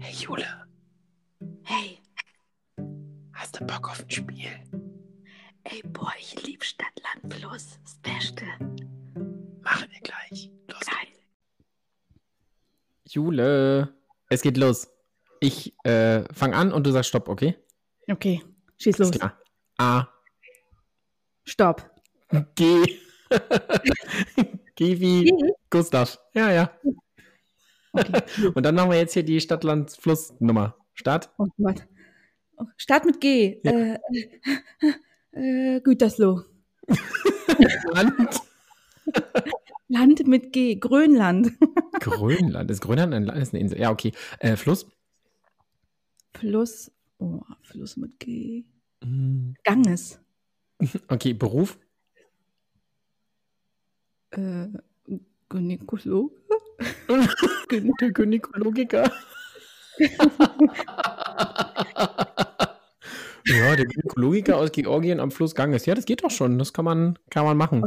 Hey Jule, Hey, hast du Bock auf ein Spiel? ey, boah, ich lieb Stadt, Land, Fluss. Das Beste. Machen wir gleich. Los Geil. Jule, es geht los. Ich äh, fang an und du sagst Stopp, okay? Okay, schieß Ist los. klar. A, Stopp. G. G wie G? Gustav. Ja, ja. Okay. Und dann machen wir jetzt hier die Stadt-Land-Fluss-Nummer. Start. Oh Gott. Oh, Start mit G. Ja. Äh, äh, Gütersloh. Land. Land mit G. Grönland. Grönland. Ist Grönland ein Land? Ist eine Insel. Ja, okay. Äh, Fluss. Fluss. Oh, Fluss mit G. Mm, Ganges. Okay, Beruf. Äh, Gynäkologe? Der Gynäkologiker. ja, der Gynäkologiker aus Georgien am Fluss Ganges. Ja, das geht doch schon. Das kann man, kann man machen.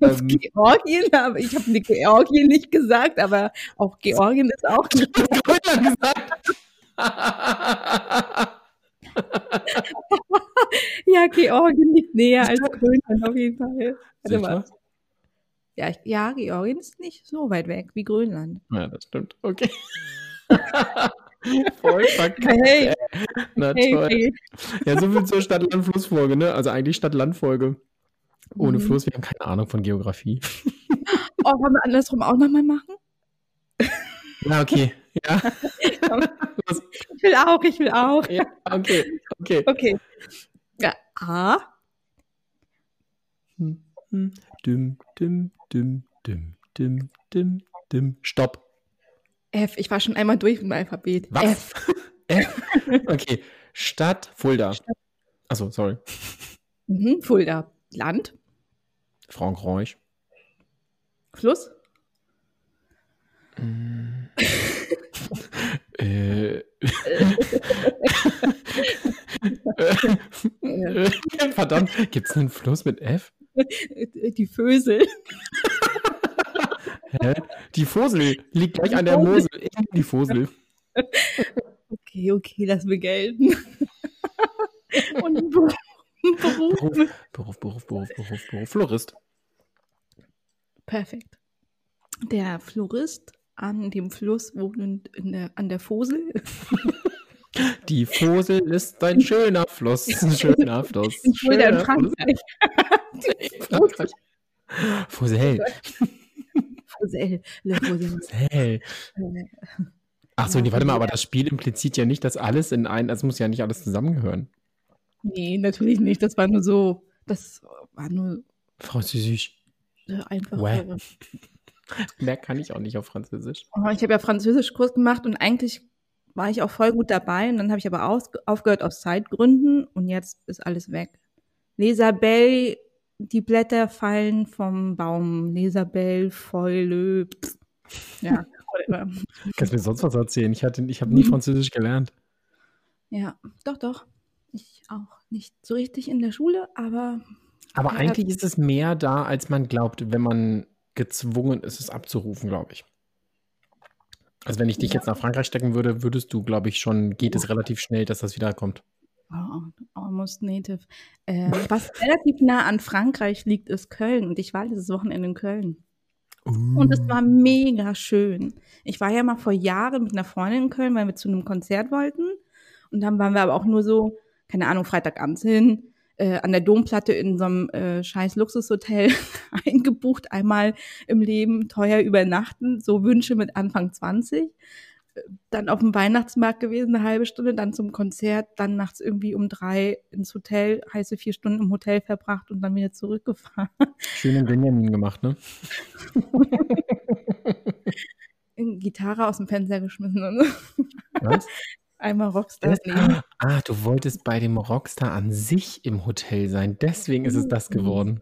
Aus Ähm, Georgien, aber ich habe Georgien nicht gesagt, aber auch Georgien ist auch nicht. Grönland gesagt. Ja, Georgien liegt näher als Grönland auf jeden Fall. Warte mal. Ja, ich, ja, Georgien ist nicht so weit weg wie Grönland. Ja, das stimmt. Okay. Voll verkackt. Hey, ey. Na hey, toll. hey. Ja, so viel zur Stadt-Land-Fluss-Folge, ne? Also eigentlich Stadt-Land-Folge. Ohne Mhm. Fluss, wir haben keine Ahnung von Geografie. Oh, wollen wir andersrum auch nochmal machen? Ja, okay. Ja. Ich will auch, ich will auch. ja okay, okay. Okay. Ja, A. Hm, hm. Düm, düm, düm, düm, düm, düm, düm. Stopp. F. Ich war schon einmal durch mit dem Alphabet. Was? F. F. Okay. Stadt Fulda. Achso, sorry. Mhm, Fulda. Land. Frankreich. Fluss. Mm. Äh, Äh, Verdammt, gibt es einen Fluss mit F? Die Fösel. Hä? Die Fosel liegt gleich an der Mosel. Die Fosel. Okay, okay, lass mir gelten. Und Beruf. Beruf. Beruf, Beruf, Beruf, Beruf, Beruf. Florist. Perfekt. Der Florist an dem Fluss wohnend in der, an der Fosel. Die Fosel ist ein schöner Fluss. Ein schöner Fluss. Fulda in schöner Frankreich. Frankreich. Fosel. Fosel. Fosel. Fosel. Ach so, nee, warte mal, aber das Spiel impliziert ja nicht, dass alles in ein, es muss ja nicht alles zusammengehören. Nee, natürlich nicht. Das war nur so, das war nur Französisch. äh, einfach. Ouais. äh, Mehr kann ich auch nicht auf Französisch. Oh, ich habe ja Französischkurs gemacht und eigentlich war ich auch voll gut dabei. Und dann habe ich aber aus, aufgehört aus Zeitgründen und jetzt ist alles weg. Lesabelle, die Blätter fallen vom Baum. Lesabelle, Fäule. Ja, whatever. Kannst du mir sonst was erzählen? Ich, hatte, ich habe nie Mhm. Französisch gelernt. ja, doch, doch. Ich auch nicht so richtig in der Schule, aber Aber eigentlich ist es mehr da, als man glaubt, wenn man gezwungen ist, es abzurufen, glaube ich. Also wenn ich dich jetzt nach Frankreich stecken würde, würdest du, glaube ich, schon, geht es relativ schnell, dass das wiederkommt. oh, almost native. Äh, was relativ nah an Frankreich liegt, ist Köln. Und ich war dieses Wochenende in Köln. Und es war mega schön. Ich war ja mal vor Jahren mit einer Freundin in Köln, weil wir zu einem Konzert wollten. Und dann waren wir aber auch nur so, keine Ahnung, Freitagabends hin, äh, an der Domplatte in so einem äh, scheiß Luxushotel eingebucht, einmal im Leben teuer übernachten, so Wünsche mit Anfang 20. Äh, Dann auf dem Weihnachtsmarkt gewesen, eine halbe Stunde, dann zum Konzert, dann nachts irgendwie um drei ins Hotel, heiße vier Stunden im Hotel verbracht und dann wieder zurückgefahren. Schön in Benjamin gemacht, ne? Gitarre aus dem Fenster geschmissen und so. Was? Einmal Rockstar leben. Ah, du wolltest bei dem Rockstar an sich im Hotel sein. Deswegen ist es das Mhm. geworden.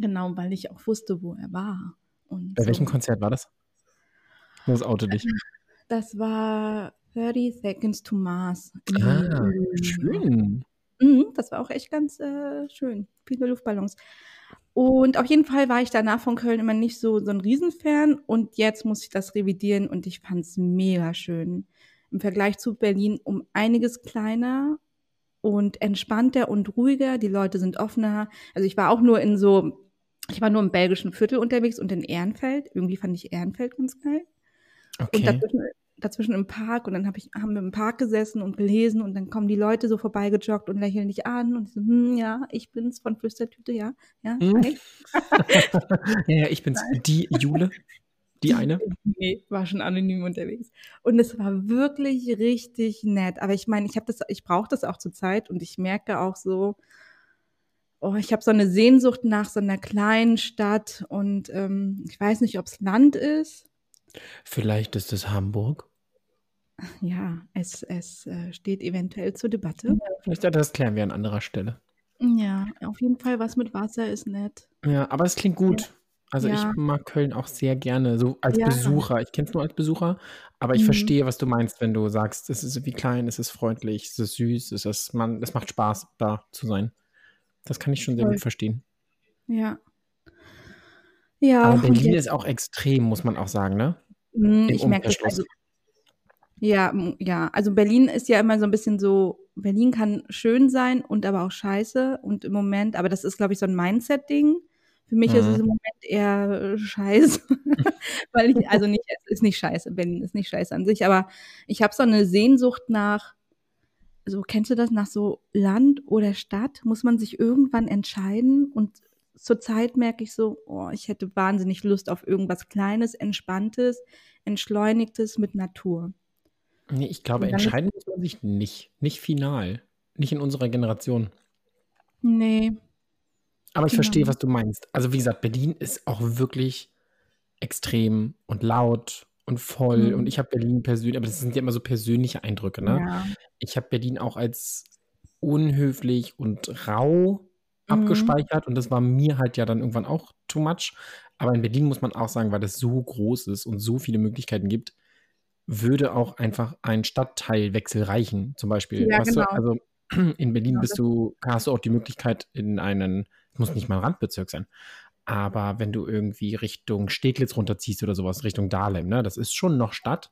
Genau, weil ich auch wusste, wo er war. Und Bei so. welchem Konzert war das? Los, Auto dich. Das war 30 Seconds to Mars. Ah, schön. Mhm, das war auch echt ganz äh, schön. Viele Luftballons. Und auf jeden Fall war ich danach von Köln immer nicht so, so ein Riesenfan. Und jetzt muss ich das revidieren und ich fand es mega schön. Im Vergleich zu Berlin um einiges kleiner und entspannter und ruhiger. Die Leute sind offener. Also ich war auch nur in so, ich war nur im belgischen Viertel unterwegs und in Ehrenfeld. Irgendwie fand ich Ehrenfeld ganz geil. Okay. Und dazwischen, dazwischen im Park und dann hab ich, haben wir im Park gesessen und gelesen und dann kommen die Leute so vorbeigejoggt und lächeln dich an und so, hm, ja, ich bin's von Flüstertüte, ja, ja. Hm. ja, ja, ich bin's. Die Jule. Die eine. Nee, war schon anonym unterwegs. Und es war wirklich richtig nett. Aber ich meine, ich habe das, ich brauche das auch zur Zeit und ich merke auch so, oh, ich habe so eine Sehnsucht nach so einer kleinen Stadt und ähm, ich weiß nicht, ob es Land ist. Vielleicht ist es Hamburg. Ja, es, es äh, steht eventuell zur Debatte. Vielleicht das klären wir an anderer Stelle. Ja, auf jeden Fall was mit Wasser ist nett. Ja, aber es klingt gut. Also Ja. ich mag Köln auch sehr gerne, so als Ja. Besucher. Ich kenne es nur als Besucher, aber ich Mhm. verstehe, was du meinst, wenn du sagst, es ist irgendwie klein, es ist freundlich, es ist süß, es ist man, es macht Spaß, da zu sein. Das kann ich schon sehr Voll. gut verstehen. Ja. Ja, und Berlin jetzt- ist auch extrem, muss man auch sagen, ne? Im Ich merke das Umkehrschluss. also. Ja, ja, also Berlin ist ja immer so ein bisschen so, Berlin kann schön sein und aber auch scheiße und im Moment, aber das ist, glaube ich, so ein Mindset-Ding. Für mich ist Mhm. es im Moment eher äh, scheiße, weil ich, also nicht, es ist nicht scheiße, Berlin ist nicht scheiße an sich, aber ich habe so eine Sehnsucht nach, so kennst du das, nach so Land oder Stadt, muss man sich irgendwann entscheiden und zurzeit merke ich so, oh, ich hätte wahnsinnig Lust auf irgendwas Kleines, Entspanntes, Entschleunigtes mit Natur. Nee, ich glaube, ist- entscheiden muss man sich nicht. Nicht final. Nicht in unserer Generation. Nee, Aber ich Genau. verstehe, was du meinst. Also, wie gesagt, Berlin ist auch wirklich extrem und laut und voll. Mhm. Und ich habe Berlin persönlich, aber das sind ja immer so persönliche Eindrücke, ne? ja. Ich habe Berlin auch als unhöflich und rau Mhm. abgespeichert und das war mir halt ja dann irgendwann auch too much. Aber in Berlin muss man auch sagen, weil das so groß ist und so viele Möglichkeiten gibt, würde auch einfach ein Stadtteilwechsel reichen, zum Beispiel. Ja, genau. du, also in Berlin Genau, bist du, hast du auch die Möglichkeit in einen, muss nicht mal ein Randbezirk sein, aber wenn du irgendwie Richtung Steglitz runterziehst oder sowas, Richtung Dahlem, ne, das ist schon noch Stadt,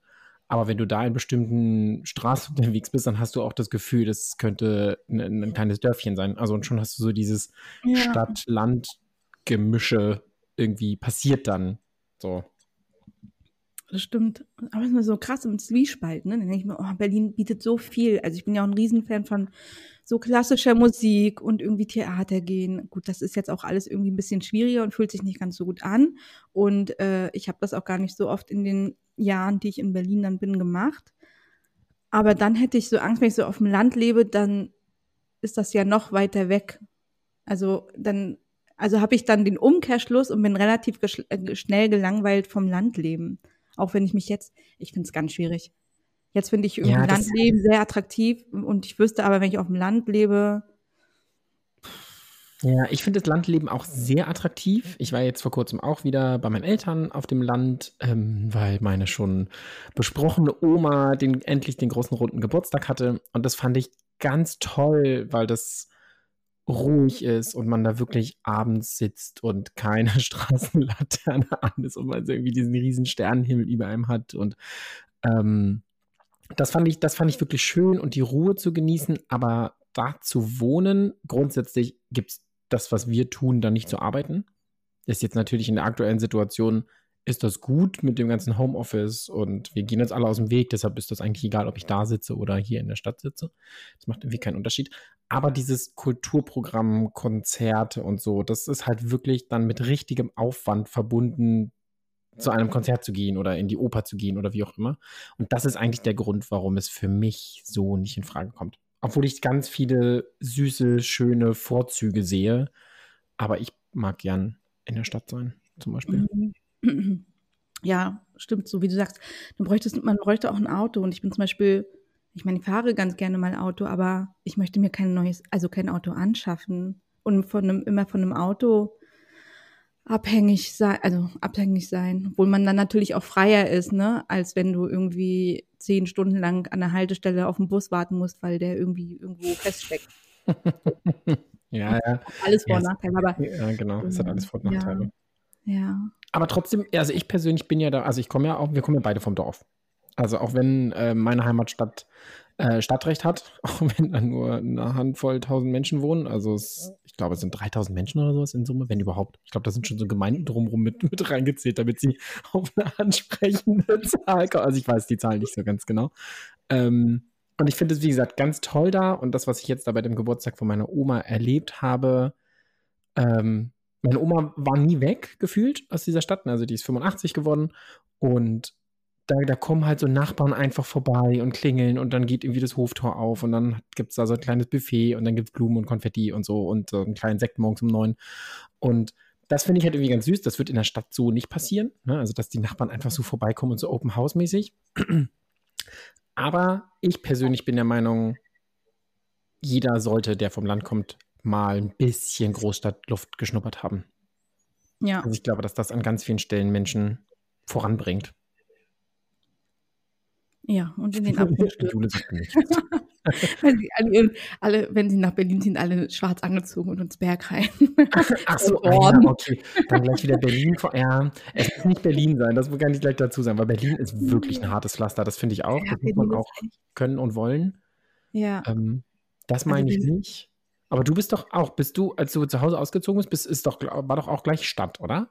aber wenn du da in bestimmten Straßen unterwegs bist, dann hast du auch das Gefühl, das könnte ein, ein kleines Dörfchen sein. Also und schon hast du so dieses Ja. Stadt-Land-Gemische irgendwie passiert dann. So. Das stimmt. Aber es ist so krass im Zwiespalt, ne? Dann denke ich mir, oh, Berlin bietet so viel. Also ich bin ja auch ein Riesenfan von so klassischer Musik und irgendwie Theater gehen. Gut, das ist jetzt auch alles irgendwie ein bisschen schwieriger und fühlt sich nicht ganz so gut an. Und äh, ich habe das auch gar nicht so oft in den Jahren, die ich in Berlin dann bin, gemacht. Aber dann hätte ich so Angst, wenn ich so auf dem Land lebe, dann ist das ja noch weiter weg. Also dann, also habe ich dann den Umkehrschluss und bin relativ äh, schnell gelangweilt vom Landleben. Auch wenn ich mich jetzt, ich finde es ganz schwierig. Jetzt finde ich Ja, Landleben sehr attraktiv und ich wüsste aber, wenn ich auf dem Land lebe, Ja, ich finde das Landleben auch sehr attraktiv. Ich war jetzt vor kurzem auch wieder bei meinen Eltern auf dem Land, ähm, weil meine schon besprochene Oma den, endlich den großen runden Geburtstag hatte. Und das fand ich ganz toll, weil das ruhig ist und man da wirklich abends sitzt und keine Straßenlaterne an ist und man irgendwie diesen riesen Sternenhimmel über einem hat. Und ähm, das fand ich, das fand ich wirklich schön und die Ruhe zu genießen, aber da zu wohnen, grundsätzlich gibt es das, was wir tun, da nicht zu arbeiten. Ist jetzt natürlich in der aktuellen Situation, ist das gut mit dem ganzen Homeoffice und wir gehen jetzt alle aus dem Weg, deshalb ist das eigentlich egal, ob ich da sitze oder hier in der Stadt sitze. Das macht irgendwie keinen Unterschied. Aber dieses Kulturprogramm, Konzerte und so, das ist halt wirklich dann mit richtigem Aufwand verbunden, zu einem Konzert zu gehen oder in die Oper zu gehen oder wie auch immer. Und das ist eigentlich der Grund, warum es für mich so nicht in Frage kommt. Obwohl ich ganz viele süße, schöne Vorzüge sehe. Aber ich mag gern in der Stadt sein, zum Beispiel. Mhm. Ja, stimmt, so wie du sagst. Man bräuchte, man bräuchte auch ein Auto. Und ich bin zum Beispiel, ich meine, ich fahre ganz gerne mal Auto, aber ich möchte mir kein neues, also kein Auto anschaffen und von einem, immer von einem Auto abhängig sein, also abhängig sein, obwohl man dann natürlich auch freier ist, ne, als wenn du irgendwie zehn Stunden lang an der Haltestelle auf den Bus warten musst, weil der irgendwie irgendwo feststeckt. Ja, ja. Alles Vor- Ja, und es- Nachteile, aber Ja, genau. Es hat alles Vor- und Ja. Nachteile. ja. Aber trotzdem, also ich persönlich bin ja da, also ich komme ja auch, wir kommen ja beide vom Dorf. Also auch wenn äh, meine Heimatstadt äh, Stadtrecht hat, auch wenn da nur eine Handvoll tausend Menschen wohnen, also es, ich glaube, es sind 3000 Menschen oder sowas in Summe, wenn überhaupt. Ich glaube, da sind schon so Gemeinden drumherum mit, mit reingezählt, damit sie auf eine ansprechende Zahl kommen. Also ich weiß die Zahl nicht so ganz genau. Ähm, und ich finde es, wie gesagt, ganz toll da und das, was ich jetzt da bei dem Geburtstag von meiner Oma erlebt habe, ähm, meine Oma war nie weg, gefühlt, aus dieser Stadt. Also die ist 85 geworden. Und da, da kommen halt so Nachbarn einfach vorbei und klingeln und dann geht irgendwie das Hoftor auf und dann gibt es da so ein kleines Buffet und dann gibt es Blumen und Konfetti und so und so einen kleinen Sekt morgens um neun. Und das finde ich halt irgendwie ganz süß. Das wird in der Stadt so nicht passieren. Ne? Also, dass die Nachbarn einfach so vorbeikommen und so Open House-mäßig. Aber ich persönlich bin der Meinung, jeder sollte, der vom Land kommt, mal ein bisschen Großstadtluft geschnuppert haben. Ja. Also ich glaube, dass das an ganz vielen Stellen Menschen voranbringt. Ja, und in den nicht. Weil sie alle, alle, wenn sie nach Berlin ziehen, alle schwarz angezogen und ins Berg rein. Ach so, ah, ja, okay. Dann gleich wieder Berlin. vor- Ja, es muss nicht Berlin sein, das kann ich gleich dazu sagen, weil Berlin ist wirklich ein hartes Pflaster, das finde ich auch. Ja, Das muss man auch können und wollen. Ja. Ähm, das Also meine ich Berlin- nicht. Aber du bist doch auch, bist du, als du zu Hause ausgezogen bist, bist ist doch, war doch auch gleich Stadt, oder?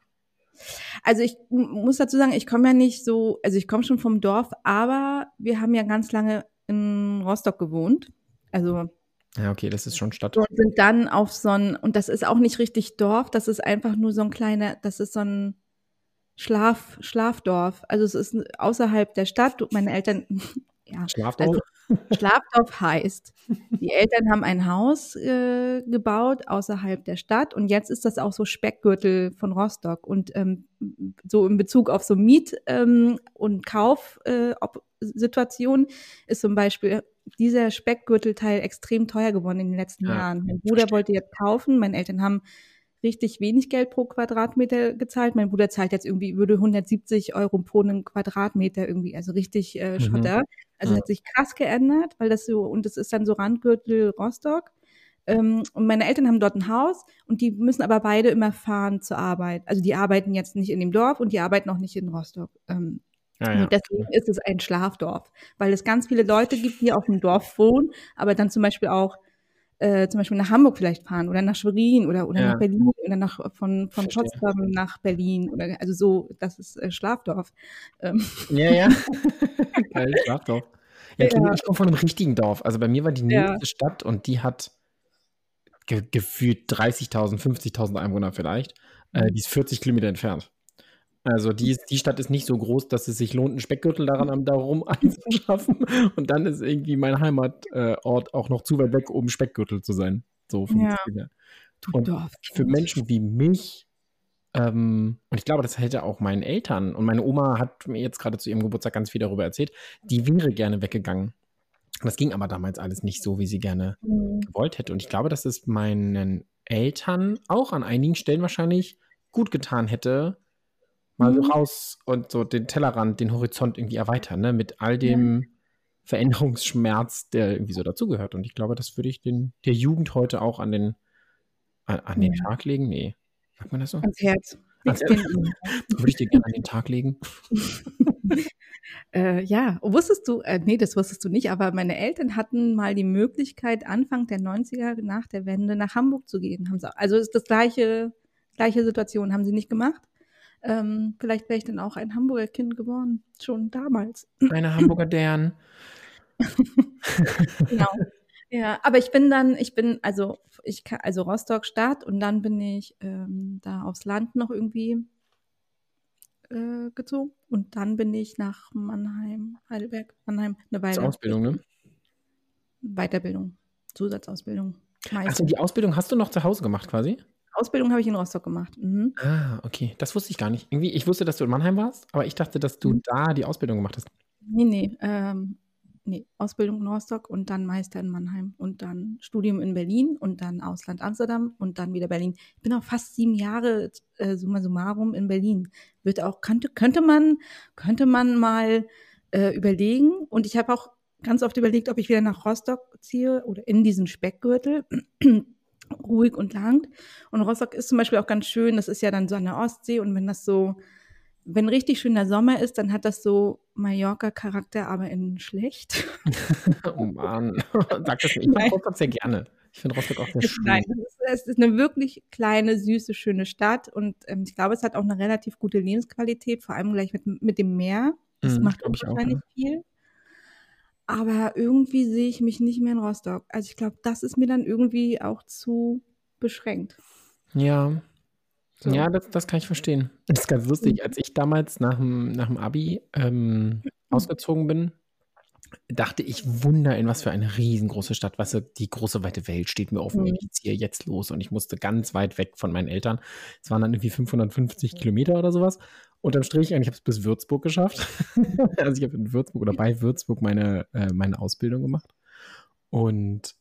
Also ich muss dazu sagen, ich komme ja nicht so, also ich komme schon vom Dorf, aber wir haben ja ganz lange in Rostock gewohnt. Also Ja, okay, das ist schon Stadt. und sind dann auf so ein, und das ist auch nicht richtig Dorf, das ist einfach nur so ein kleiner, das ist so ein Schlaf, Schlafdorf. Also es ist außerhalb der Stadt. Meine Eltern, ja, Schlafdorf? also Schlafdorf heißt, die Eltern haben ein Haus äh, gebaut außerhalb der Stadt und jetzt ist das auch so Speckgürtel von Rostock und ähm, so in Bezug auf so Miet- ähm, und Kaufsituationen äh, ist zum Beispiel dieser Speckgürtelteil extrem teuer geworden in den letzten Ja, Jahren. Mein Bruder wollte jetzt kaufen, meine Eltern haben richtig wenig Geld pro Quadratmeter gezahlt. Mein Bruder zahlt jetzt irgendwie, würde 170 Euro pro einen Quadratmeter irgendwie, also richtig äh, Mhm. Schotter. Also Ja. hat sich krass geändert, weil das so, und es ist dann so Randgürtel Rostock. Ähm, und meine Eltern haben dort ein Haus und die müssen aber beide immer fahren zur Arbeit. Also die arbeiten jetzt nicht in dem Dorf und die arbeiten auch nicht in Rostock. Ähm, Ja, und ja. deswegen ist es ein Schlafdorf, weil es ganz viele Leute gibt, die auf dem Dorf wohnen, aber dann zum Beispiel auch äh, zum Beispiel nach Hamburg vielleicht fahren oder nach Schwerin oder, oder Ja. nach Berlin oder nach, von, von. Potsdam nach Berlin oder also so, das ist äh, Schlafdorf. Ähm, Ja, ja. Geil, Schlafdorf. Ja, Ja. ich komme von einem richtigen Dorf. Also bei mir war die Ja. nächste Stadt und die hat ge gefühlt 30.000, 50.000 Einwohner vielleicht. Äh, die ist 40 Kilometer entfernt. Also die, die Stadt ist nicht so groß, dass es sich lohnt, einen Speckgürtel daran am darum einzuschaffen. Und dann ist irgendwie mein Heimatort Ort auch noch zu weit weg, um Speckgürtel zu sein. So Ja. Und für Menschen wie mich, ähm, und ich glaube, das hätte auch meinen Eltern, und meine Oma hat mir jetzt gerade zu ihrem Geburtstag ganz viel darüber erzählt, die wäre gerne weggegangen. Das ging aber damals alles nicht so, wie sie gerne Mhm. gewollt hätte. Und ich glaube, dass es meinen Eltern auch an einigen Stellen wahrscheinlich gut getan hätte, mal so Mhm. raus und so den Tellerrand, den Horizont irgendwie erweitern, ne? mit all dem Veränderungsschmerz, der irgendwie so dazugehört. Und ich glaube, das würde ich den, der Jugend heute auch an den, an, an den Ja. Tag legen. Nee. Sagt man das so? Ans Herz. Ans Herz. Würde ich dir gerne an den Tag legen? Äh, ja, wusstest du, äh, nee, das wusstest du nicht, aber meine Eltern hatten mal die Möglichkeit, Anfang der 90er nach der Wende nach Hamburg zu gehen. Haben sie, also ist das gleiche, gleiche Situation, haben sie nicht gemacht. Ähm, vielleicht wäre ich dann auch ein Hamburger Kind geworden, schon damals. Eine Hamburger Dern. Genau. Ja, aber ich bin dann, ich bin, also ich kann, also Rostock Stadt und dann bin ich ähm, da aufs Land noch irgendwie äh, gezogen und dann bin ich nach Mannheim, Heidelberg, Mannheim, eine Zur Weile. Ausbildung, ne? Weiterbildung, Zusatzausbildung. Meist. Achso, die Ausbildung hast du noch zu Hause gemacht quasi? Ausbildung habe ich in Rostock gemacht. Mhm. Ah, okay. Das wusste ich gar nicht. Irgendwie, ich wusste, dass du in Mannheim warst, aber ich dachte, dass du Mhm. da die Ausbildung gemacht hast. Nee, nee, ähm, nee, Ausbildung in Rostock und dann Meister in Mannheim und dann Studium in Berlin und dann Ausland Amsterdam und dann wieder Berlin. Ich bin auch fast sieben Jahre äh, summa summarum in Berlin. Wird auch, könnte, könnte man, könnte man mal äh, überlegen. Und ich habe auch ganz oft überlegt, ob ich wieder nach Rostock ziehe oder in diesen Speckgürtel. Ruhig und lang. Und Rostock ist zum Beispiel auch ganz schön. Das ist ja dann so an der Ostsee. Und wenn das so, wenn richtig schöner Sommer ist, dann hat das so Mallorca-Charakter, aber in schlecht. oh Mann, sag das nicht. Ich mag Rostock sehr gerne. Ich finde Rostock auch sehr schön. Nein, es ist, eine wirklich kleine, süße, schöne Stadt. Und ähm, ich glaube, es hat auch eine relativ gute Lebensqualität, vor allem gleich mit, mit dem Meer. Das Mhm, macht glaub ich auch, wahrscheinlich ja. viel. Aber irgendwie sehe ich mich nicht mehr in Rostock. Also ich glaube, das ist mir dann irgendwie auch zu beschränkt. Ja. So. Ja, das, das kann ich verstehen. Das ist ganz lustig. Als ich damals nach dem, nach dem Abi ähm, ausgezogen bin, dachte ich, Wunder, in was für eine riesengroße Stadt. Weißt du, die große weite Welt steht mir offen. Mhm. Ich ziehe jetzt los und ich musste ganz weit weg von meinen Eltern. Es waren dann irgendwie 550 Kilometer oder sowas. Unterm Strich, und ich habe es bis Würzburg geschafft. also ich habe in Würzburg oder bei Würzburg meine, äh, meine Ausbildung gemacht. Und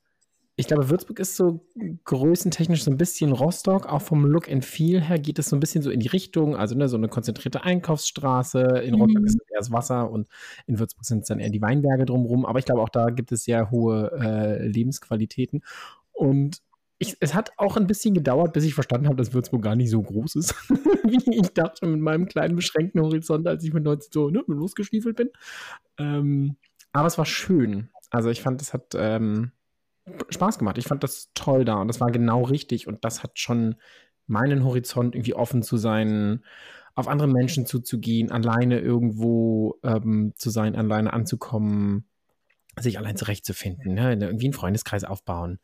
ich glaube, Würzburg ist so größentechnisch so ein bisschen Rostock. Auch vom Look and Feel her geht es so ein bisschen so in die Richtung. Also ne, so eine konzentrierte Einkaufsstraße. In Rostock Mhm. ist es eher das Wasser und in Würzburg sind es dann eher die Weinberge drumherum. Aber ich glaube, auch da gibt es sehr hohe äh, Lebensqualitäten. Und ich, es hat auch ein bisschen gedauert, bis ich verstanden habe, dass Würzburg gar nicht so groß ist, wie ich dachte mit meinem kleinen beschränkten Horizont, als ich mit 19 so ne, losgestiefelt bin. Ähm, aber es war schön. Also ich fand, es hat ähm, Spaß gemacht. Ich fand das toll da und das war genau richtig und das hat schon meinen Horizont irgendwie offen zu sein, auf andere Menschen zuzugehen, alleine irgendwo ähm, zu sein, alleine anzukommen, sich allein zurechtzufinden, ne? irgendwie einen Freundeskreis aufbauen,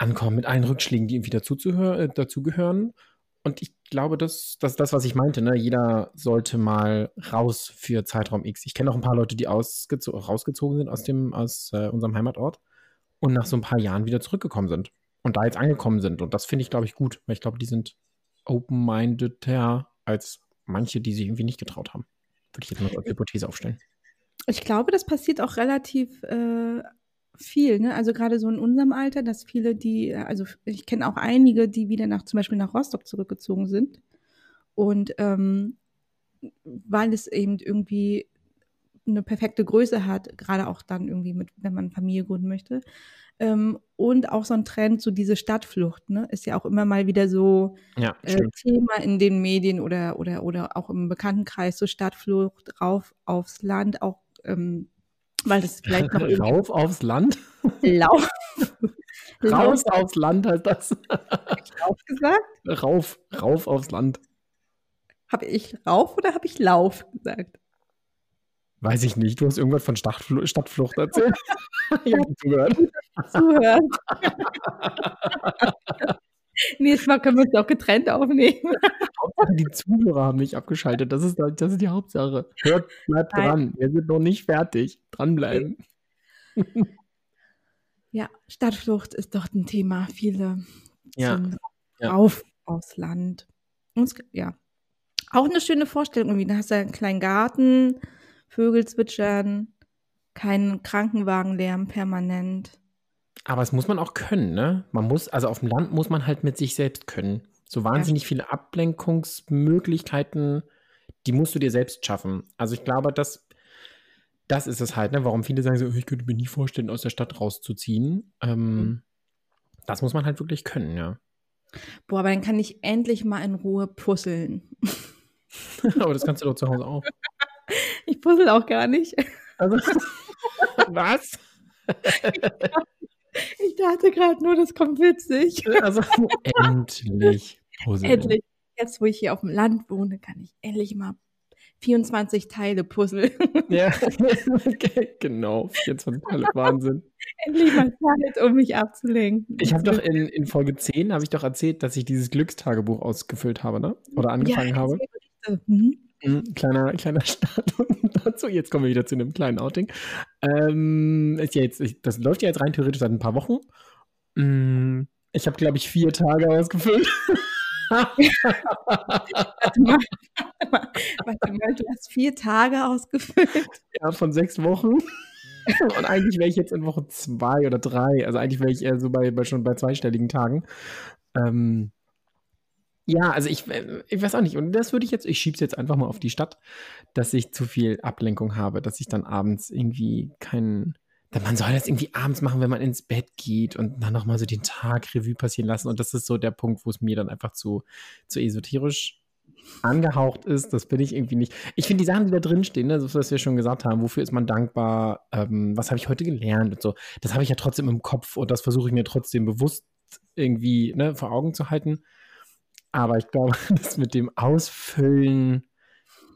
ankommen mit allen Rückschlägen, die irgendwie äh, dazugehören. Und ich glaube, das, das ist das, was ich meinte. Ne? Jeder sollte mal raus für Zeitraum X. Ich kenne auch ein paar Leute, die ausgezo rausgezogen sind aus, dem, aus äh, unserem Heimatort und nach so ein paar Jahren wieder zurückgekommen sind und da jetzt angekommen sind. Und das finde ich, glaube ich, gut, weil ich glaube, die sind open-mindeder als manche, die sich irgendwie nicht getraut haben. Würde ich jetzt mal als Hypothese aufstellen. Ich glaube, das passiert auch relativ äh, viel, ne? Also gerade so in unserem Alter, dass viele, die, also ich kenne auch einige, die wieder nach zum Beispiel nach Rostock zurückgezogen sind. Und ähm, weil es eben irgendwie eine perfekte Größe hat, gerade auch dann irgendwie mit, wenn man Familie gründen möchte. Ähm, und auch so ein Trend, so diese Stadtflucht, ne, ist ja auch immer mal wieder so Ja, äh. Thema in den Medien oder, oder, oder auch im Bekanntenkreis, so Stadtflucht rauf aufs Land, auch ähm, weil das vielleicht noch Rauf aufs Land? Lauf, Raus Lauf, aufs Land heißt das. Lauf gesagt? rauf, rauf aufs Land. Habe ich Rauf oder habe ich Lauf gesagt? Weiß ich nicht. Du hast irgendwas von Stadtfl Stadtflucht erzählt. ich habe zugehört. Zuhören. Nächstes Mal können wir uns auch getrennt aufnehmen. Hauptsache, die Zuhörer haben nicht abgeschaltet. Das ist, das ist die Hauptsache. Hört, bleibt Nein. dran. Wir sind noch nicht fertig. Dranbleiben. Ja, Stadtflucht ist doch ein Thema. Viele Ja, sind ja. rauf aufs Land. Und es, ja, auch eine schöne Vorstellung irgendwie. Da hast du einen kleinen Garten, Vögel zwitschern, keinen Krankenwagenlärm permanent. Aber es muss man auch können, ne? Man muss, also auf dem Land muss man halt mit sich selbst können. So wahnsinnig viele Ablenkungsmöglichkeiten, die musst du dir selbst schaffen. Also ich glaube, das, das ist es halt, ne? Warum viele sagen so, ich könnte mir nie vorstellen, aus der Stadt rauszuziehen. Ähm, das muss man halt wirklich können, ja. Boah, aber dann kann ich endlich mal in Ruhe puzzeln. Aber das kannst du doch zu Hause auch. Ich puzzle auch gar nicht. Also, was? Ich dachte gerade nur, das kommt witzig. Also, endlich. Puzzeln. Endlich. Jetzt, wo ich hier auf dem Land wohne, kann ich endlich mal 24 Teile puzzeln. Ja, okay, genau. 24 Teile Wahnsinn. endlich mal Zeit, um mich abzulenken. Ich habe doch in, in Folge 10 habe ich doch erzählt, dass ich dieses Glückstagebuch ausgefüllt habe, ne? Oder angefangen habe. habe. Mhm. Kleiner, kleiner Start dazu. Jetzt kommen wir wieder zu einem kleinen Outing. Ähm, ist ja jetzt, das läuft ja jetzt rein theoretisch seit ein paar Wochen. Mm, Ich habe, glaube ich, vier Tage ausgefüllt. Warte mal, warte mal, warte mal, du hast vier Tage ausgefüllt. ja, von sechs Wochen. Und eigentlich wäre ich jetzt in Woche zwei oder drei. Also eigentlich wäre ich eher so bei, bei schon bei zweistelligen Tagen. Ähm, ja, also ich, äh, ich weiß auch nicht. Und das würde ich jetzt, ich schiebe es jetzt einfach mal auf die Stadt, dass ich zu viel Ablenkung habe, dass ich dann abends irgendwie keinen man soll das irgendwie abends machen, wenn man ins Bett geht und dann nochmal so den Tag Revue passieren lassen. Und das ist so der Punkt, wo es mir dann einfach zu, zu esoterisch angehaucht ist. Das bin ich irgendwie nicht. Ich finde die Sachen, die da drin stehen, ne, so was wir schon gesagt haben, wofür ist man dankbar, ähm, was habe ich heute gelernt und so, das habe ich ja trotzdem im Kopf und das versuche ich mir trotzdem bewusst irgendwie ne, vor Augen zu halten. Aber ich glaube, das mit dem Ausfüllen,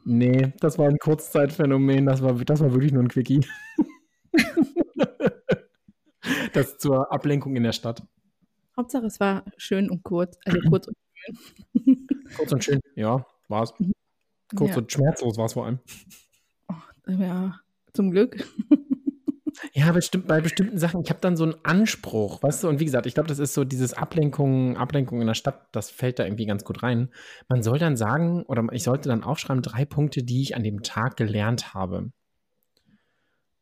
nee, das war ein Kurzzeitphänomen, das war, das war wirklich nur ein Quickie. das zur Ablenkung in der Stadt. Hauptsache, es war schön und kurz, also kurz und schön. kurz und schön, ja, war es. Kurz ja. und schmerzlos war es vor allem. Oh, ja, zum Glück. Ja, bestimmt, bei bestimmten Sachen, ich habe dann so einen Anspruch, weißt du, und wie gesagt, ich glaube, das ist so dieses Ablenkung, Ablenkung in der Stadt, das fällt da irgendwie ganz gut rein. Man soll dann sagen, oder ich sollte dann aufschreiben, drei Punkte, die ich an dem Tag gelernt habe.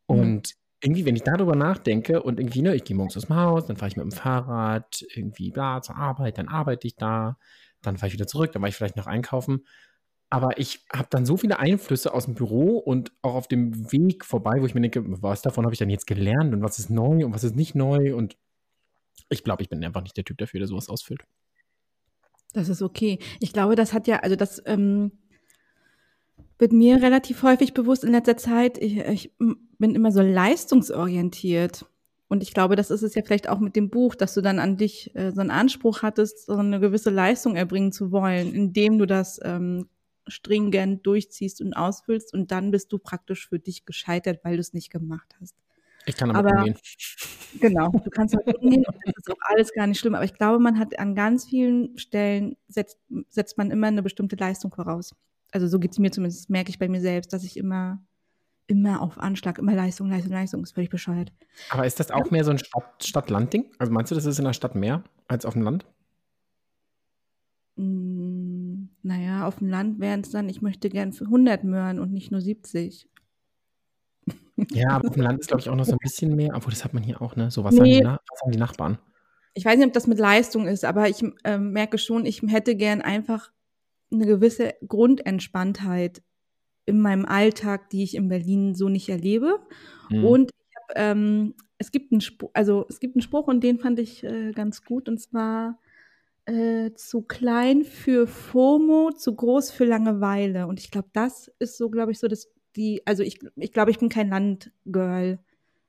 Und mhm. irgendwie, wenn ich darüber nachdenke und irgendwie, ne, ich gehe morgens aus dem Haus, dann fahre ich mit dem Fahrrad irgendwie da zur Arbeit, dann arbeite ich da, dann fahre ich wieder zurück, dann war ich vielleicht noch einkaufen. Aber ich habe dann so viele Einflüsse aus dem Büro und auch auf dem Weg vorbei, wo ich mir denke, was davon habe ich dann jetzt gelernt und was ist neu und was ist nicht neu. Und ich glaube, ich bin einfach nicht der Typ dafür, der sowas ausfüllt. Das ist okay. Ich glaube, das hat ja, also das ähm, wird mir relativ häufig bewusst in letzter Zeit. Ich, ich bin immer so leistungsorientiert. Und ich glaube, das ist es ja vielleicht auch mit dem Buch, dass du dann an dich äh, so einen Anspruch hattest, so eine gewisse Leistung erbringen zu wollen, indem du das ähm, stringent durchziehst und ausfüllst und dann bist du praktisch für dich gescheitert, weil du es nicht gemacht hast. Ich kann damit aber, umgehen. Genau, du kannst damit umgehen und das ist auch alles gar nicht schlimm. Aber ich glaube, man hat an ganz vielen Stellen setzt, setzt man immer eine bestimmte Leistung voraus. Also so geht es mir zumindest, merke ich bei mir selbst, dass ich immer, immer auf Anschlag, immer Leistung, Leistung, Leistung, ist völlig bescheuert. Aber ist das auch mehr so ein Stadt-Land-Ding? also meinst du, das ist in der Stadt mehr als auf dem Land? Hm, naja, auf dem Land wären es dann, ich möchte gern für 100 Möhren und nicht nur 70. Ja, aber auf dem Land ist, glaube ich, auch noch so ein bisschen mehr. Obwohl, das hat man hier auch, ne? So, was, nee. sagen, die was sagen die Nachbarn? Ich weiß nicht, ob das mit Leistung ist, aber ich äh, merke schon, ich hätte gern einfach eine gewisse Grundentspanntheit in meinem Alltag, die ich in Berlin so nicht erlebe. Mhm. Und hab, ähm, es gibt einen Spruch, also es gibt einen Spruch und den fand ich äh, ganz gut und zwar äh, zu klein für FOMO, zu groß für Langeweile. Und ich glaube, das ist so, glaube ich, so dass die, also ich, ich glaube, ich bin kein Landgirl.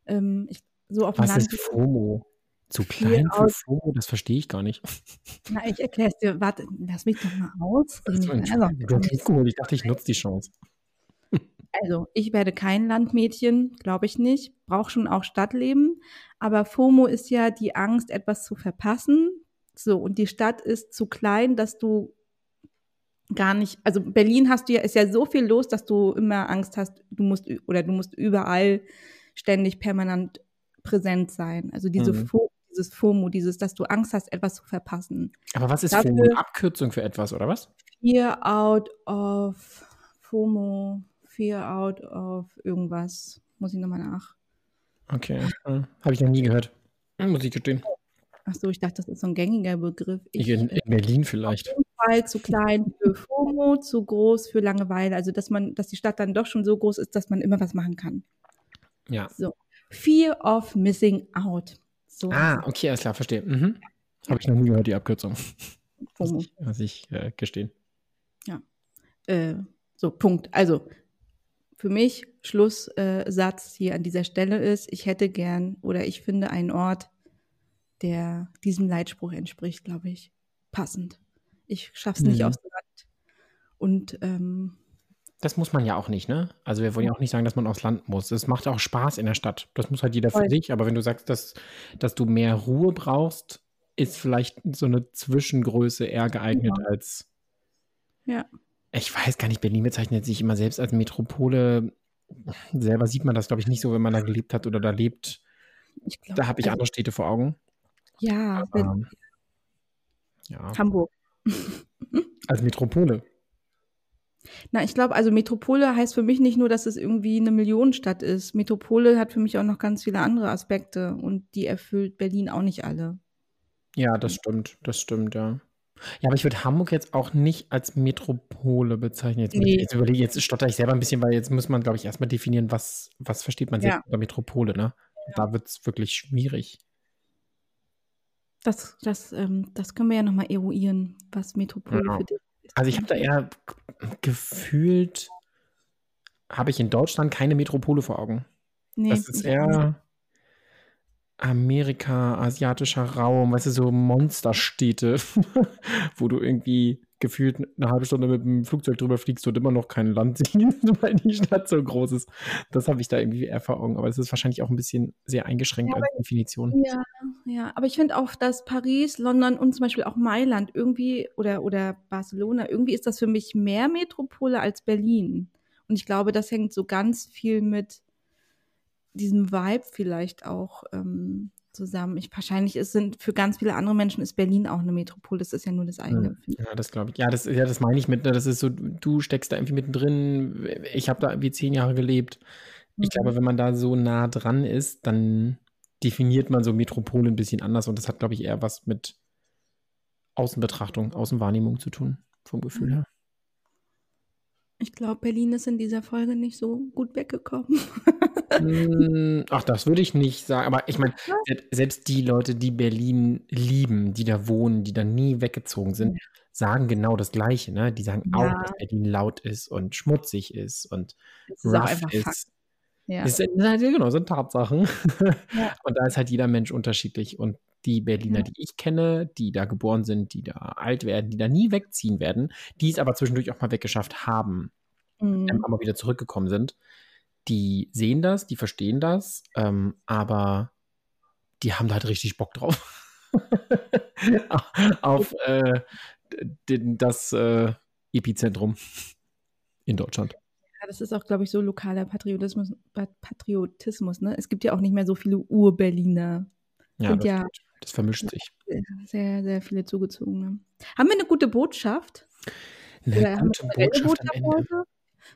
Ähm, ich, so auf Was Land ist FOMO? Zu klein für FOMO? Das verstehe ich gar nicht. Na, ich erkläre es dir. Warte, lass mich doch mal aus. Also, ich dachte, ich nutze die Chance. Also, ich werde kein Landmädchen, glaube ich nicht. Brauche schon auch Stadtleben. Aber FOMO ist ja die Angst, etwas zu verpassen, so, und die Stadt ist zu klein, dass du gar nicht, also Berlin hast du ja, ist ja so viel los, dass du immer Angst hast, du musst oder du musst überall ständig permanent präsent sein. Also diese mhm. Fo dieses FOMO, dieses, dass du Angst hast, etwas zu verpassen. Aber was ist Dafür FOMO? Eine Abkürzung für etwas, oder was? Fear out of FOMO, Fear out of irgendwas. Muss ich nochmal nach. Okay, hm. habe ich noch nie gehört. Muss ich gestehen. Ach so, ich dachte, das ist so ein gängiger Begriff. Ich, in, in Berlin vielleicht. Fall zu klein für FOMO, zu groß für Langeweile. Also, dass man, dass die Stadt dann doch schon so groß ist, dass man immer was machen kann. Ja. So. Fear of missing out. So. Ah, okay, alles klar, verstehe. Mhm. Habe ich noch nie gehört, die Abkürzung. FOMO. Muss ich, muss ich äh, gestehen. Ja. Äh, so, Punkt. Also, für mich Schlusssatz äh, hier an dieser Stelle ist, ich hätte gern oder ich finde einen Ort, der diesem Leitspruch entspricht, glaube ich, passend. Ich schaffe es nicht mhm. aus dem Land. Und ähm, das muss man ja auch nicht, ne? Also wir wollen ja auch nicht sagen, dass man aufs Land muss. Es macht auch Spaß in der Stadt. Das muss halt jeder für sich. Aber wenn du sagst, dass, dass du mehr Ruhe brauchst, ist vielleicht so eine Zwischengröße eher geeignet ja. als. Ja. Ich weiß gar nicht, Berlin bezeichnet sich immer selbst als Metropole. Selber sieht man das, glaube ich, nicht so, wenn man da gelebt hat oder da lebt. Glaub, da habe ich also, andere Städte vor Augen. Ja, Aber, ja. Hamburg. Als Metropole. Na, ich glaube, also Metropole heißt für mich nicht nur, dass es irgendwie eine Millionenstadt ist. Metropole hat für mich auch noch ganz viele andere Aspekte und die erfüllt Berlin auch nicht alle. Ja, das stimmt, das stimmt, ja. Ja, aber ich würde Hamburg jetzt auch nicht als Metropole bezeichnen. Jetzt, nee. jetzt, überlege, jetzt stotter ich selber ein bisschen, weil jetzt muss man, glaube ich, erstmal definieren, was, was versteht man ja. unter Metropole, ne? Da wird es wirklich schwierig. Das, das, ähm, das können wir ja nochmal eruieren, was Metropole Ja. für dich ist. Also ich habe da eher gefühlt, habe ich in Deutschland keine Metropole vor Augen. Nee, Das ist eher Amerika, asiatischer Raum, weißt du, so Monsterstädte, wo du irgendwie gefühlt eine halbe Stunde mit dem Flugzeug drüber fliegst und immer noch kein Land siehst, weil die Stadt so groß ist. Das habe ich da irgendwie eher vor Augen. Aber das ist wahrscheinlich auch ein bisschen sehr eingeschränkt Ja, als Definition. Ja, ja, aber ich finde auch, dass Paris, London und zum Beispiel auch Mailand irgendwie oder, oder Barcelona, irgendwie ist das für mich mehr Metropole als Berlin. Und ich glaube, das hängt so ganz viel mit diesem Vibe vielleicht auch ähm, zusammen. Ich, wahrscheinlich ist, sind für ganz viele andere Menschen ist Berlin auch eine Metropole. Das ist ja nur das eigene. Hm. Ja, das glaube ich. Ja das, ja, das meine ich mit, ne, das ist so, du steckst da irgendwie mittendrin. Ich habe da irgendwie zehn Jahre gelebt. Ich Mhm. glaube, wenn man da so nah dran ist, dann definiert man so Metropole ein bisschen anders und das hat, glaube ich, eher was mit Außenbetrachtung, Außenwahrnehmung zu tun, vom Gefühl Mhm. her. Ich glaube, Berlin ist in dieser Folge nicht so gut weggekommen. Mm, Ach, das würde ich nicht sagen. Aber ich meine, se- selbst die Leute, die Berlin lieben, die da wohnen, die da nie weggezogen sind, sagen genau das Gleiche. Ne? Die sagen auch, Ja. dass Berlin laut ist und schmutzig ist und Das ist auch rough ist. Ja. Das sind, ja, genau, sind Tatsachen. Ja. Und da ist halt jeder Mensch unterschiedlich. Und die Berliner, die ich kenne, die da geboren sind, die da alt werden, die da nie wegziehen werden, die es aber zwischendurch auch mal weggeschafft haben, Mhm. ähm, aber wieder zurückgekommen sind, die sehen das, die verstehen das, ähm, aber die haben da halt richtig Bock drauf. Auf äh, den, das äh, Epizentrum in Deutschland. Ja, das ist auch, glaube ich, so lokaler Patriotismus, Pa- Patriotismus, ne? Es gibt ja auch nicht mehr so viele Ur-Berliner. Ja, das, ja das vermischt sich. sehr, sehr viele zugezogene. Haben wir eine gute Botschaft? Eine Oder haben wir gute Botschaft am Ende. heute?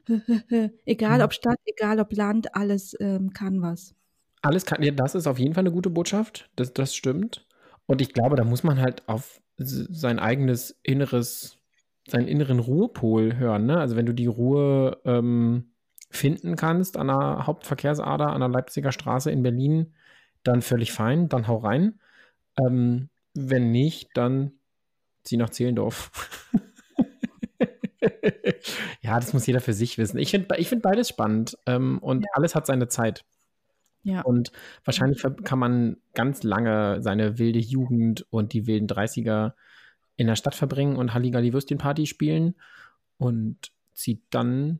egal Hm. ob Stadt, egal ob Land, alles ähm, kann was. Alles kann, ja, das ist auf jeden Fall eine gute Botschaft. Das, das stimmt. Und ich glaube, da muss man halt auf sein eigenes inneres, seinen inneren Ruhepol hören. Ne? Also wenn du die Ruhe ähm, finden kannst an der Hauptverkehrsader, an der Leipziger Straße in Berlin, dann völlig fein, dann hau rein. Ähm, wenn nicht, dann zieh nach Zehlendorf. ja, das muss jeder für sich wissen. Ich finde ich find beides spannend ähm, und alles hat seine Zeit. Ja. Und wahrscheinlich kann man ganz lange seine wilde Jugend und die wilden 30er in der Stadt verbringen und Halligalli Würstchenparty spielen und zieht dann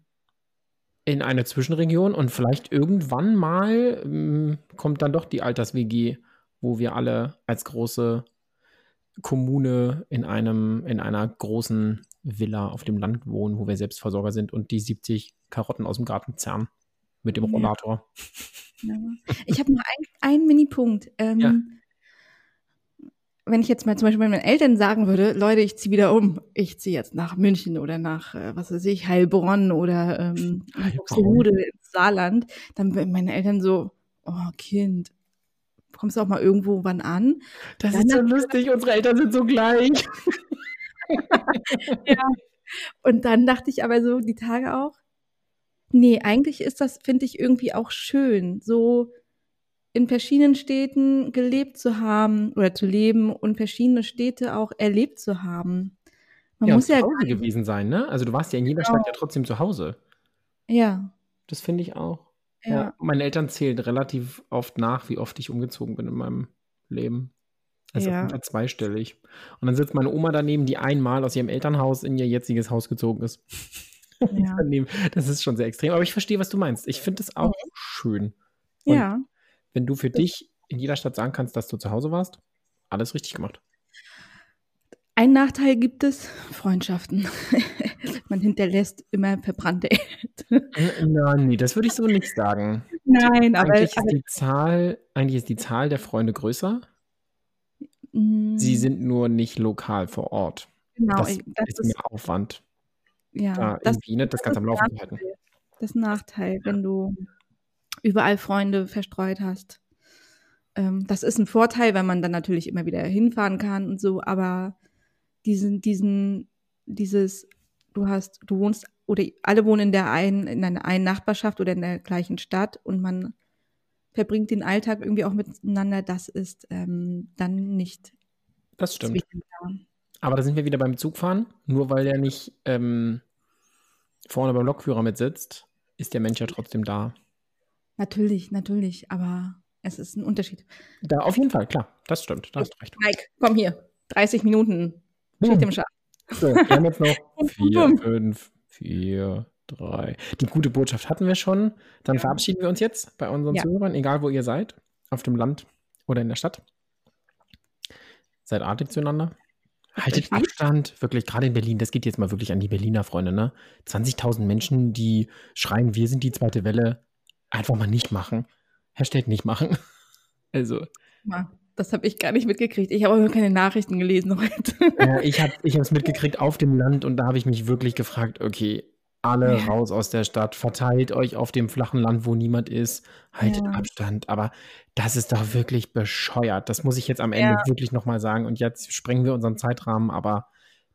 in eine Zwischenregion und vielleicht irgendwann mal ähm, kommt dann doch die Alters-WG, wo wir alle als große Kommune in einem, in einer großen Villa auf dem Land wohnen, wo wir Selbstversorger sind und die 70 Karotten aus dem Garten zerren mit dem. Rollator. Ja. Ich habe ein, einen Mini-Punkt. Ähm, Ja. Wenn ich jetzt mal zum Beispiel meinen Eltern sagen würde, Leute, ich ziehe wieder um, ich ziehe jetzt nach München oder nach, äh, was weiß ich, Heilbronn oder ähm. Buxtehude ins Saarland, dann würden meine Eltern so, oh Kind, kommst du auch mal irgendwo wann an? Das Dann ist so lustig, unsere Eltern sind so gleich. Und dann dachte ich aber so die Tage auch, nee, eigentlich ist das, finde ich, irgendwie auch schön, so in verschiedenen Städten gelebt zu haben oder zu leben und verschiedene Städte auch erlebt zu haben. Man ja, muss ja, zu Hause gewesen sein, ne? Also du warst ja in jeder Genau. Stadt ja trotzdem zu Hause. ja, Das finde ich auch. ja, Meine Eltern zählen relativ oft nach, wie oft ich umgezogen bin in meinem Leben. Also Ja. zweistellig. Und dann sitzt meine Oma daneben, die einmal aus ihrem Elternhaus in ihr jetziges Haus gezogen ist. ja. Das ist schon sehr extrem. Aber ich verstehe, was du meinst. Ich finde es auch schön. Und ja. Wenn du für dich in jeder Stadt sagen kannst, dass du zu Hause warst, alles richtig gemacht. Ein Nachteil gibt es, Freundschaften. Man hinterlässt immer verbrannte Erde. Nein, nee, das würde ich so nicht sagen. Nein, aber, Eigentlich ist aber die Zahl, eigentlich ist die Zahl der Freunde größer. Sie sind nur nicht lokal vor Ort. genau, das ich- das ist ist, mehr Aufwand, ja, da das, ne, das das Ganze am ist Laufen Nachteil. halten. Das ist ein Nachteil, wenn du überall Freunde verstreut hast. Ähm, das ist ein Vorteil, weil man dann natürlich immer wieder hinfahren kann und so, aber diesen, diesen, dieses, du hast, du wohnst, oder alle wohnen in der einen, in einer einen Nachbarschaft oder in der gleichen Stadt und man verbringt den Alltag irgendwie auch miteinander, das ist ähm, dann nicht. Das stimmt. Aber da sind wir wieder beim Zugfahren. Nur weil der nicht ähm, vorne beim Lokführer mit sitzt, ist der Mensch ja trotzdem da. Natürlich, natürlich, aber es ist ein Unterschied. Da auf jeden Fall, klar, das stimmt, da hast du recht. Mike, komm hier, 30 Minuten, steht im Schacht. So, wir haben jetzt noch 4, 5, 4, drei. Die gute Botschaft hatten wir schon. Dann Ja. verabschieden wir uns jetzt bei unseren Ja. Zuhörern, egal wo ihr seid, auf dem Land oder in der Stadt. Seid artig zueinander. Haltet. Abstand, wirklich, gerade in Berlin, das geht jetzt mal wirklich an die Berliner Freunde, ne? 20.000 Menschen, die schreien, wir sind die zweite Welle, einfach mal nicht machen. Hashtag nicht machen. Also, Das habe ich gar nicht mitgekriegt. Ich habe auch keine Nachrichten gelesen heute. Ja, ich habe es mitgekriegt auf dem Land und da habe ich mich wirklich gefragt, okay, alle Ja. raus aus der Stadt, verteilt euch auf dem flachen Land, wo niemand ist, haltet Ja. Abstand. Aber das ist doch wirklich bescheuert. Das muss ich jetzt am Ende Ja. wirklich nochmal sagen. Und jetzt sprengen wir unseren Zeitrahmen, aber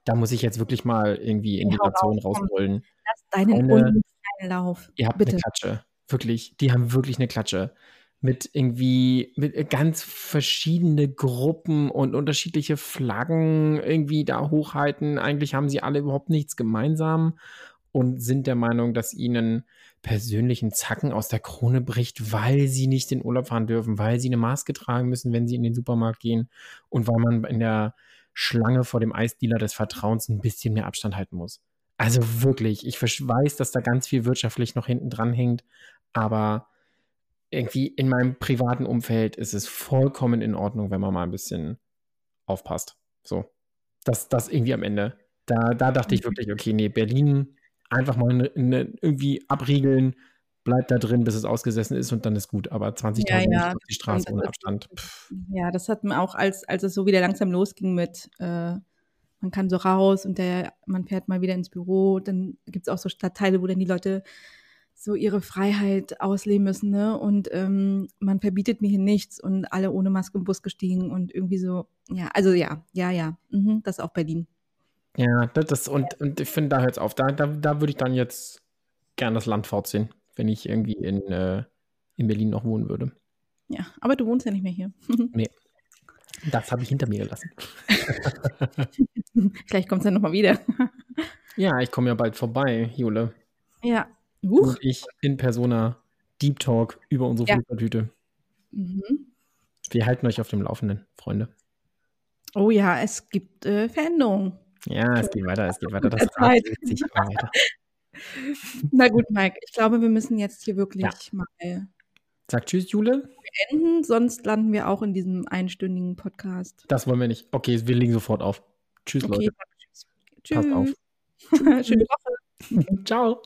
da muss ich jetzt wirklich mal irgendwie Ja, hau Indignation raus, komm. rausholen. Lass deinen Freunde, unfreien Lauf. Ihr habt Bitte. eine Klatsche. Wirklich. Die haben wirklich eine Klatsche. Mit irgendwie, mit ganz verschiedene Gruppen und unterschiedliche Flaggen irgendwie da hochhalten. Eigentlich haben sie alle überhaupt nichts gemeinsam und sind der Meinung, dass ihnen persönlichen Zacken aus der Krone bricht, weil sie nicht in Urlaub fahren dürfen, weil sie eine Maske tragen müssen, wenn sie in den Supermarkt gehen und weil man in der Schlange vor dem Eisdealer des Vertrauens ein bisschen mehr Abstand halten muss. Also wirklich, ich weiß, dass da ganz viel wirtschaftlich noch hinten dran hängt, aber irgendwie in meinem privaten Umfeld ist es vollkommen in Ordnung, wenn man mal ein bisschen aufpasst. So. Das, das irgendwie am Ende. Da, da dachte ich wirklich, okay, nee, Berlin einfach mal ne, ne, irgendwie abriegeln, bleibt da drin, bis es ausgesessen ist und dann ist gut. Aber 20.000 Ja, ja, auf die Straße ohne Abstand. Pff, Ja, das hat man auch, als, als es so wieder langsam losging mit, äh, man kann so raus und der, man fährt mal wieder ins Büro. Dann gibt es auch so Stadtteile, wo dann die Leute so ihre Freiheit ausleben müssen, ne? Und ähm, man verbietet mir hier nichts und alle ohne Maske im Bus gestiegen und irgendwie so, ja, also ja, ja, ja, mhm, das ist auch Berlin. Ja, das, und, und ich finde, da hört es auf. Da, da, da würde ich dann jetzt gern das Land fortziehen, wenn ich irgendwie in, äh, in Berlin noch wohnen würde. Ja, aber du wohnst ja nicht mehr hier. Das habe ich hinter mir gelassen. Vielleicht kommt es ja nochmal wieder. Ja, ich komme ja bald vorbei, Jule. ja. Huch. und ich in Persona Deep Talk über unsere Ja. Fußballtüte. Mhm. Wir halten euch auf dem Laufenden, Freunde. Oh ja, es gibt äh, Veränderungen. Ja, es geht weiter, es geht weiter. Das dreht sich immer weiter. Na gut, Mike, ich glaube, wir müssen jetzt hier wirklich Ja. mal Sag Tschüss, Jule. enden, sonst landen wir auch in diesem einstündigen Podcast. Das wollen wir nicht. Okay, wir legen sofort auf. Tschüss, Okay, Leute. tschüss. Passt auf. Schöne Woche. Ciao.